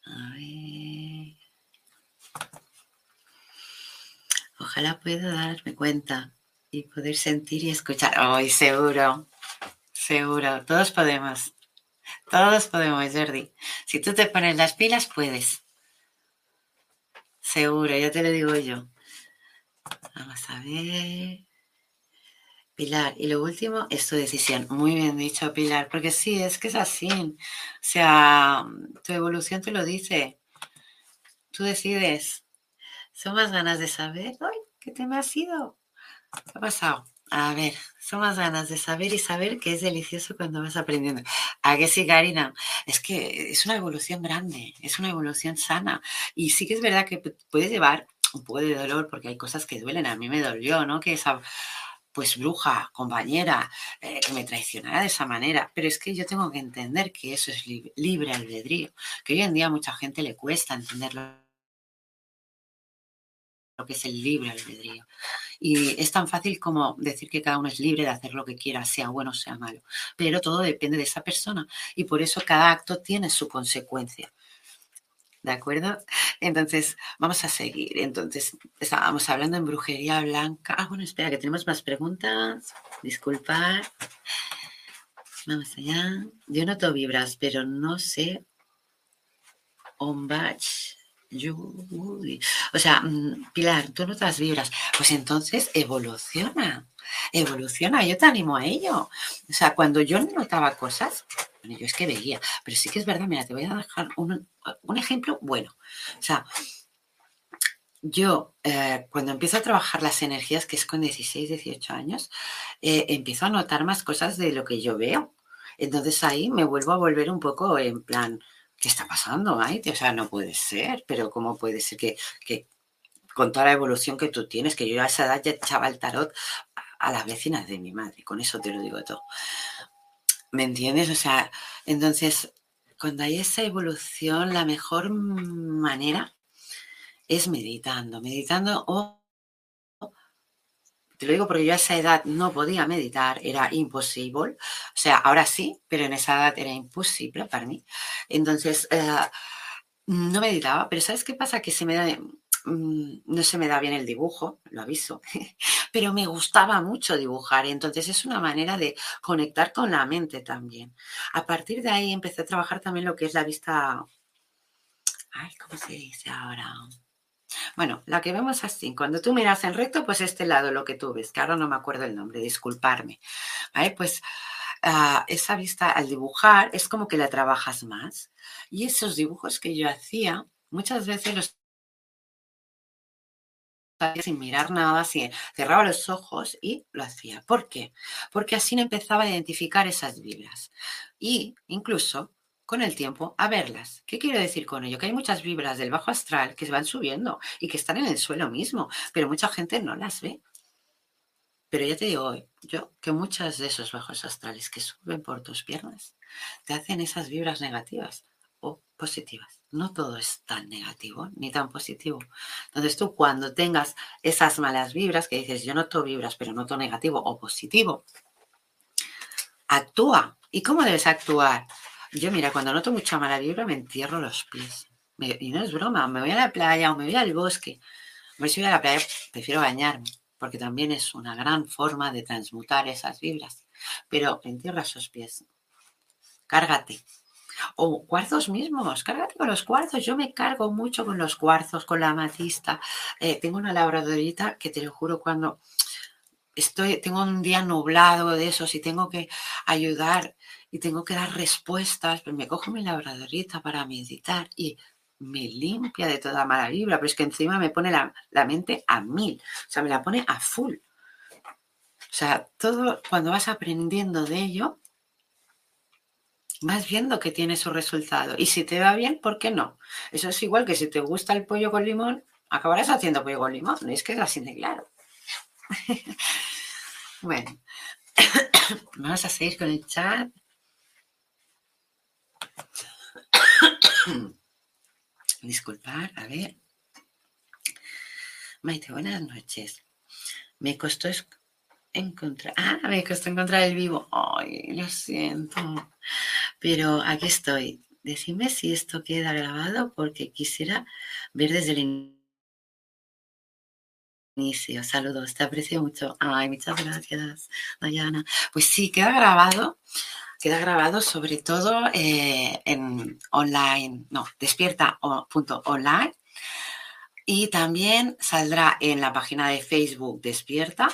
A ver. Ojalá pueda darme cuenta y poder sentir y escuchar. Ay, seguro, seguro, todos podemos. Todos podemos, Jordi. Si tú te pones las pilas, puedes. Seguro, ya te lo digo yo. Vamos a ver. Pilar, y lo último es tu decisión. Muy bien dicho, Pilar, porque sí, es que es así. O sea, tu evolución te lo dice. Tú decides. Son más ganas de saber, ¡ay! ¿Qué tema ha sido? ¿Qué ha pasado? A ver, son más ganas de saber y saber que es delicioso cuando vas aprendiendo. ¿A qué sí, Karina? Es que es una evolución grande, es una evolución sana. Y sí que es verdad que puede llevar un poco de dolor porque hay cosas que duelen. A mí me dolió, ¿no? Que esa pues bruja, compañera, eh, me traicionara de esa manera. Pero es que yo tengo que entender que eso es libre albedrío, que hoy en día a mucha gente le cuesta entenderlo lo que es el libre albedrío. Y es tan fácil como decir que cada uno es libre de hacer lo que quiera, sea bueno o sea malo. Pero todo depende de esa persona y por eso cada acto tiene su consecuencia. ¿De acuerdo? Entonces, vamos a seguir. Entonces, estábamos hablando en brujería blanca. Ah, bueno, espera, que tenemos más preguntas. Disculpad. Vamos allá. Yo noto vibras, pero no sé. Ombach. O sea, mm, Pilar, tú notas vibras. Pues entonces evoluciona. Evoluciona. Yo te animo a ello. O sea, cuando yo notaba cosas, yo es que veía, pero sí que es verdad, mira, te voy a dejar un, ejemplo bueno. O sea, yo eh, cuando empiezo a trabajar las energías, que es con 16, 18 años, eh, empiezo a notar más cosas de lo que yo veo. Entonces ahí me vuelvo a volver un poco en plan, ¿qué está pasando, Maite? O sea, no puede ser, pero ¿cómo puede ser que, que con toda la evolución que tú tienes, que yo a esa edad ya echaba el tarot a las vecinas de mi madre, con eso te lo digo todo. ¿Me entiendes? O sea, entonces, cuando hay esa evolución, la mejor manera es meditando, meditando o... Te lo digo porque yo a esa edad no podía meditar, era imposible. O sea, ahora sí, pero en esa edad era imposible para mí. Entonces, eh, no meditaba, pero ¿sabes qué pasa? Que se me da, Mm, no se me da bien el dibujo, lo aviso, pero me gustaba mucho dibujar entonces es una manera de conectar con la mente también. A partir de ahí empecé a trabajar también lo que es la vista, ay, ¿cómo se dice ahora? Bueno, la que vemos así, cuando tú miras en recto, pues este lado, lo que tú ves, que ahora no me acuerdo el nombre, disculparme. ¿Vale? Pues ah, esa vista al dibujar es como que la trabajas más. Y esos dibujos que yo hacía, muchas veces los sin mirar nada, así, cerraba los ojos y lo hacía. ¿Por qué? Porque así empezaba a identificar esas vibras y incluso con el tiempo a verlas. ¿Qué quiero decir con ello? Que hay muchas vibras del bajo astral que se van subiendo y que están en el suelo mismo, pero mucha gente no las ve. Pero ya te digo yo que muchas de esos bajos astrales que suben por tus piernas te hacen esas vibras negativas o positivas. No todo es tan negativo ni tan positivo. Entonces tú cuando tengas esas malas vibras que dices yo noto vibras pero noto negativo o positivo, actúa. ¿Y cómo debes actuar? Yo mira, cuando noto mucha mala vibra me entierro los pies. y no es broma, me voy a la playa o me voy al bosque. A si voy a la playa, prefiero bañarme, porque también es una gran forma de transmutar esas vibras. Pero entierra esos pies. Cárgate, o cuarzos mismos, cárgate con los cuarzos. Yo me cargo mucho con los cuarzos, con la amatista. Eh, tengo una labradorita que te lo juro cuando estoy, tengo un día nublado de esos y tengo que ayudar y tengo que dar respuestas, pues me cojo mi labradorita para meditar y me limpia de toda mala vibra, pero es que encima me pone la, la mente a mil, o sea, me la pone a full. O sea, todo cuando vas aprendiendo de ello, vas viendo que tiene su resultado. Y si te va bien, ¿por qué no? Eso es igual que si te gusta el pollo con limón, acabarás haciendo pollo con limón. Es que es así de claro. bueno, vamos a seguir con el chat. Disculpar, a ver. Maite, buenas noches. Me costó encontrar. Ah, me costó encontrar el vivo. Ay, lo siento. Pero aquí estoy. Decime si esto queda grabado porque quisiera ver desde el inicio. Saludos, te aprecio mucho. Ay, muchas gracias, Dayana. Pues sí, queda grabado. Queda grabado sobre todo eh, en online, no, despierta.online. Y también saldrá en la página de Facebook Despierta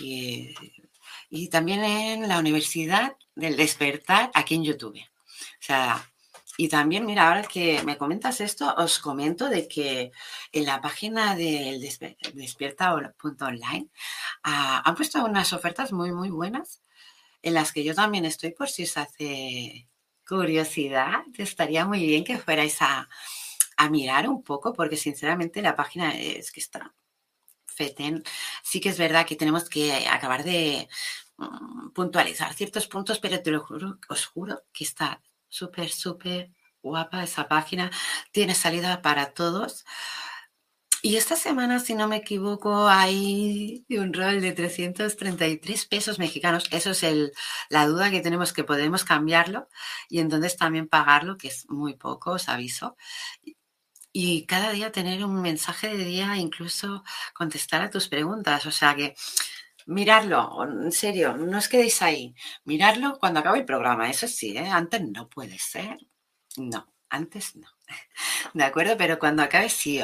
y también en la Universidad del Despertar aquí en YouTube. O sea, y también, mira, ahora que me comentas esto, os comento de que en la página del despierta.online ah, han puesto unas ofertas muy, muy buenas en las que yo también estoy por si os hace curiosidad. Estaría muy bien que fuerais a, a mirar un poco porque sinceramente la página es que está sí que es verdad que tenemos que acabar de mm, puntualizar ciertos puntos, pero te lo juro, os juro que está súper, súper guapa esa página. Tiene salida para todos. Y esta semana, si no me equivoco, hay un rol de 333 pesos mexicanos. Eso es el, la duda que tenemos que podemos cambiarlo y entonces también pagarlo, que es muy poco, os aviso y cada día tener un mensaje de día, incluso contestar a tus preguntas. O sea que mirarlo, en serio, no os quedéis ahí. Mirarlo cuando acabe el programa, eso sí, ¿eh? antes no puede ser. No, antes no. ¿De acuerdo? Pero cuando acabe sí,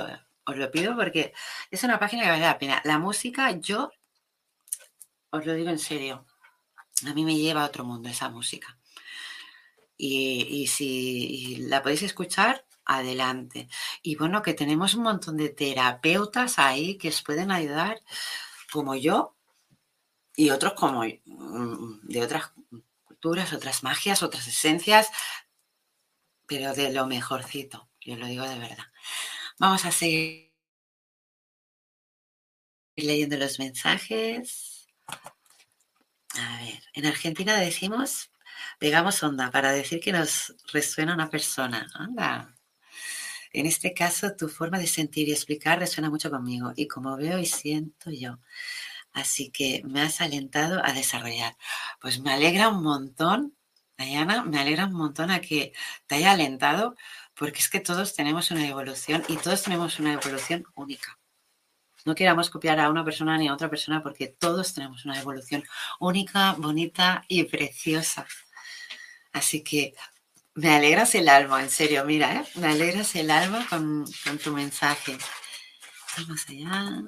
os lo pido porque es una página que vale la pena. La música, yo os lo digo en serio, a mí me lleva a otro mundo esa música. Y, si la podéis escuchar, adelante. Y bueno, que tenemos un montón de terapeutas ahí que os pueden ayudar, como yo, y otros como mm, de otras culturas, otras magias, otras esencias, pero de lo mejorcito, yo lo digo de verdad. Vamos a seguir leyendo los mensajes. A ver, en Argentina decimos, pegamos onda para decir que nos resuena una persona. Anda, en este caso, tu forma de sentir y explicar resuena mucho conmigo y como veo y siento yo. Así que me has alentado a desarrollar. Pues me alegra un montón, Diana, me alegra un montón a que te haya alentado, porque es que todos tenemos una evolución y todos tenemos una evolución única. No queramos copiar a una persona ni a otra persona porque todos tenemos una evolución única, bonita y preciosa. Así que me alegras el alma, en serio, mira, ¿eh? me alegras el alma con, tu mensaje. Vamos allá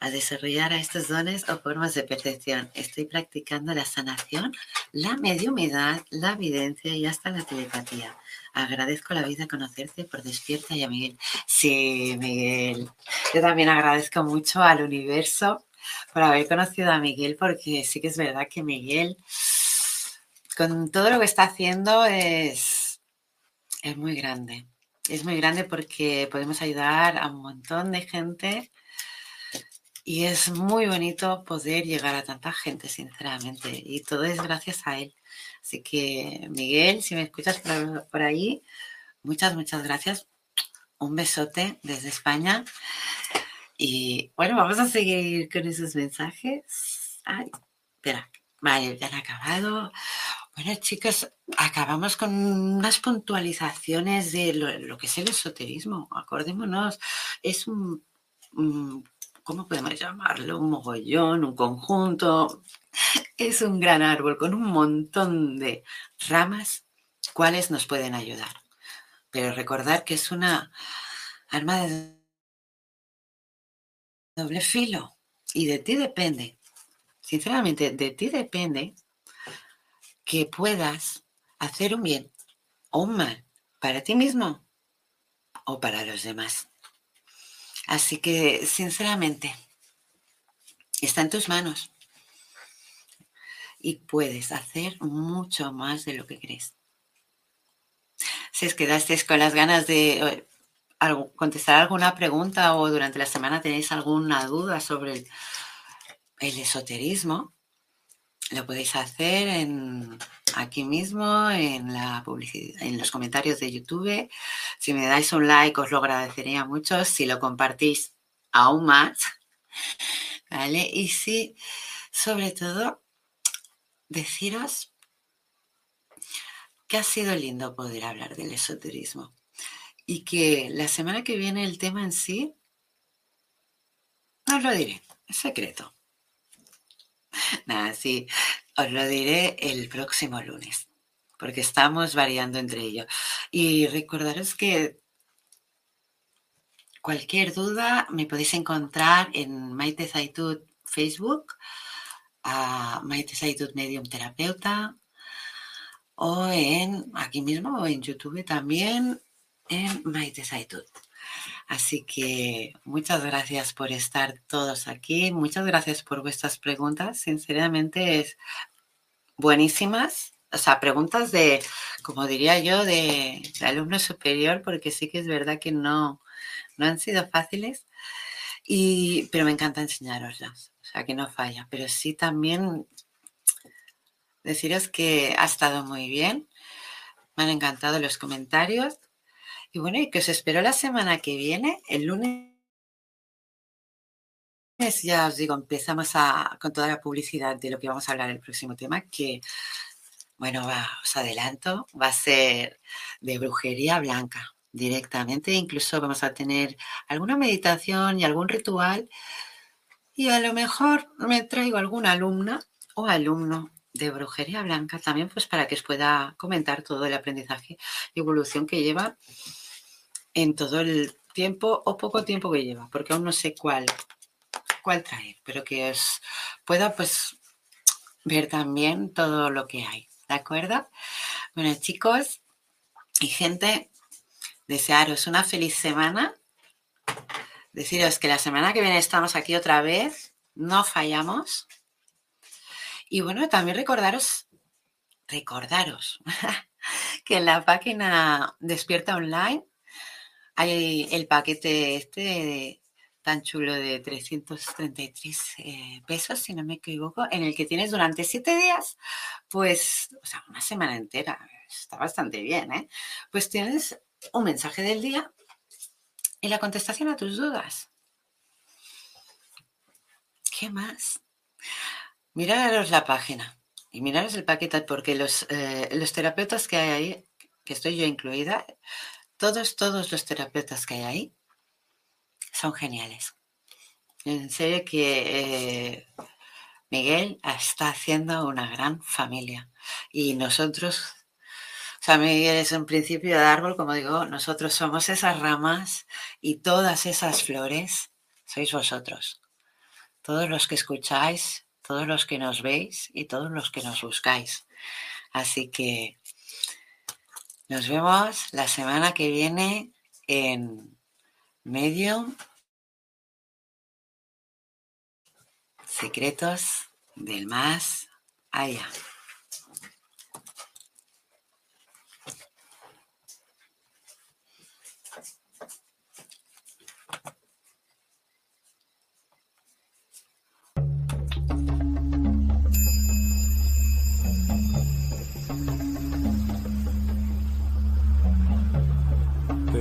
a desarrollar a estos dones o formas de percepción. Estoy practicando la sanación, la mediumidad, la evidencia y hasta la telepatía. Agradezco la vida conocerte por despierta y a Miguel. Sí, Miguel. Yo también agradezco mucho al universo por haber conocido a Miguel, porque sí que es verdad que Miguel, con todo lo que está haciendo, es, es muy grande. Es muy grande porque podemos ayudar a un montón de gente y es muy bonito poder llegar a tanta gente, sinceramente. Y todo es gracias a él. Así que, Miguel, si me escuchas por, ahí, muchas, muchas gracias. Un besote desde España. Y bueno, vamos a seguir con esos mensajes. Ay, espera, vale, ya han acabado. Bueno, chicos, acabamos con unas puntualizaciones de lo, que es el esoterismo. Acordémonos, es un ¿cómo podemos llamarlo? Un mogollón, un conjunto. Es un gran árbol con un montón de ramas, cuales nos pueden ayudar. Pero recordar que es una arma de doble filo y de ti depende, sinceramente, de ti depende que puedas hacer un bien o un mal para ti mismo o para los demás. Así que, sinceramente, está en tus manos y puedes hacer mucho más de lo que crees. Si os quedasteis con las ganas de eh, contestar alguna pregunta o durante la semana tenéis alguna duda sobre el, el esoterismo, lo podéis hacer aquí mismo en, la en los comentarios de YouTube. Si me dais un like, os lo agradecería mucho. Si lo compartís, aún más. ¿Vale? Y sí, sobre todo, deciros que ha sido lindo poder hablar del esoterismo y que la semana que viene el tema en sí, no os lo diré, es secreto. Nada, sí, os lo diré el próximo lunes, porque estamos variando entre ellos. Y recordaros que cualquier duda me podéis encontrar en Maite Zaitud Facebook, a Maite Zaitud Medium Terapeuta, o en aquí mismo o en YouTube también en Maite Zaitud. Así que muchas gracias por estar todos aquí, muchas gracias por vuestras preguntas, sinceramente es buenísimas, o sea, preguntas de, como diría yo, de, alumno superior, porque sí que es verdad que no, no han sido fáciles, y, pero me encanta enseñaroslas, o sea, que no falla, pero sí también deciros que ha estado muy bien, me han encantado los comentarios y bueno, y que os espero la semana que viene, el lunes. Ya os digo, empezamos a, con toda la publicidad de lo que vamos a hablar el próximo tema, que, bueno, os adelanto, va a ser de brujería blanca directamente. Incluso vamos a tener alguna meditación y algún ritual. Y a lo mejor me traigo alguna alumna o alumno de brujería blanca también, pues para que os pueda comentar todo el aprendizaje y evolución que lleva en todo el tiempo o poco tiempo que lleva, porque aún no sé cuál, cuál traer, pero que os pueda pues ver también todo lo que hay, ¿de acuerdo? Bueno, chicos y gente, desearos una feliz semana. Deciros que la semana que viene estamos aquí otra vez, no fallamos. Y bueno, también recordaros, recordaros que en la página Despierta Online hay el paquete este tan chulo de 333 eh, pesos, si no me equivoco, en el que tienes durante siete días, pues, o sea, una semana entera, está bastante bien, ¿eh? Pues tienes un mensaje del día y la contestación a tus dudas. ¿Qué más? Miraros la página y miraros el paquete porque los, eh, los terapeutas que hay ahí, que estoy yo incluida, todos, todos los terapeutas que hay ahí son geniales. En serio que eh, Miguel está haciendo una gran familia. Y nosotros, o sea, Miguel es un principio de árbol, como digo, nosotros somos esas ramas y todas esas flores sois vosotros. Todos los que escucháis, todos los que nos veis y todos los que nos buscáis. Así que nos vemos la semana que viene en Medium Secretos del Más Allá.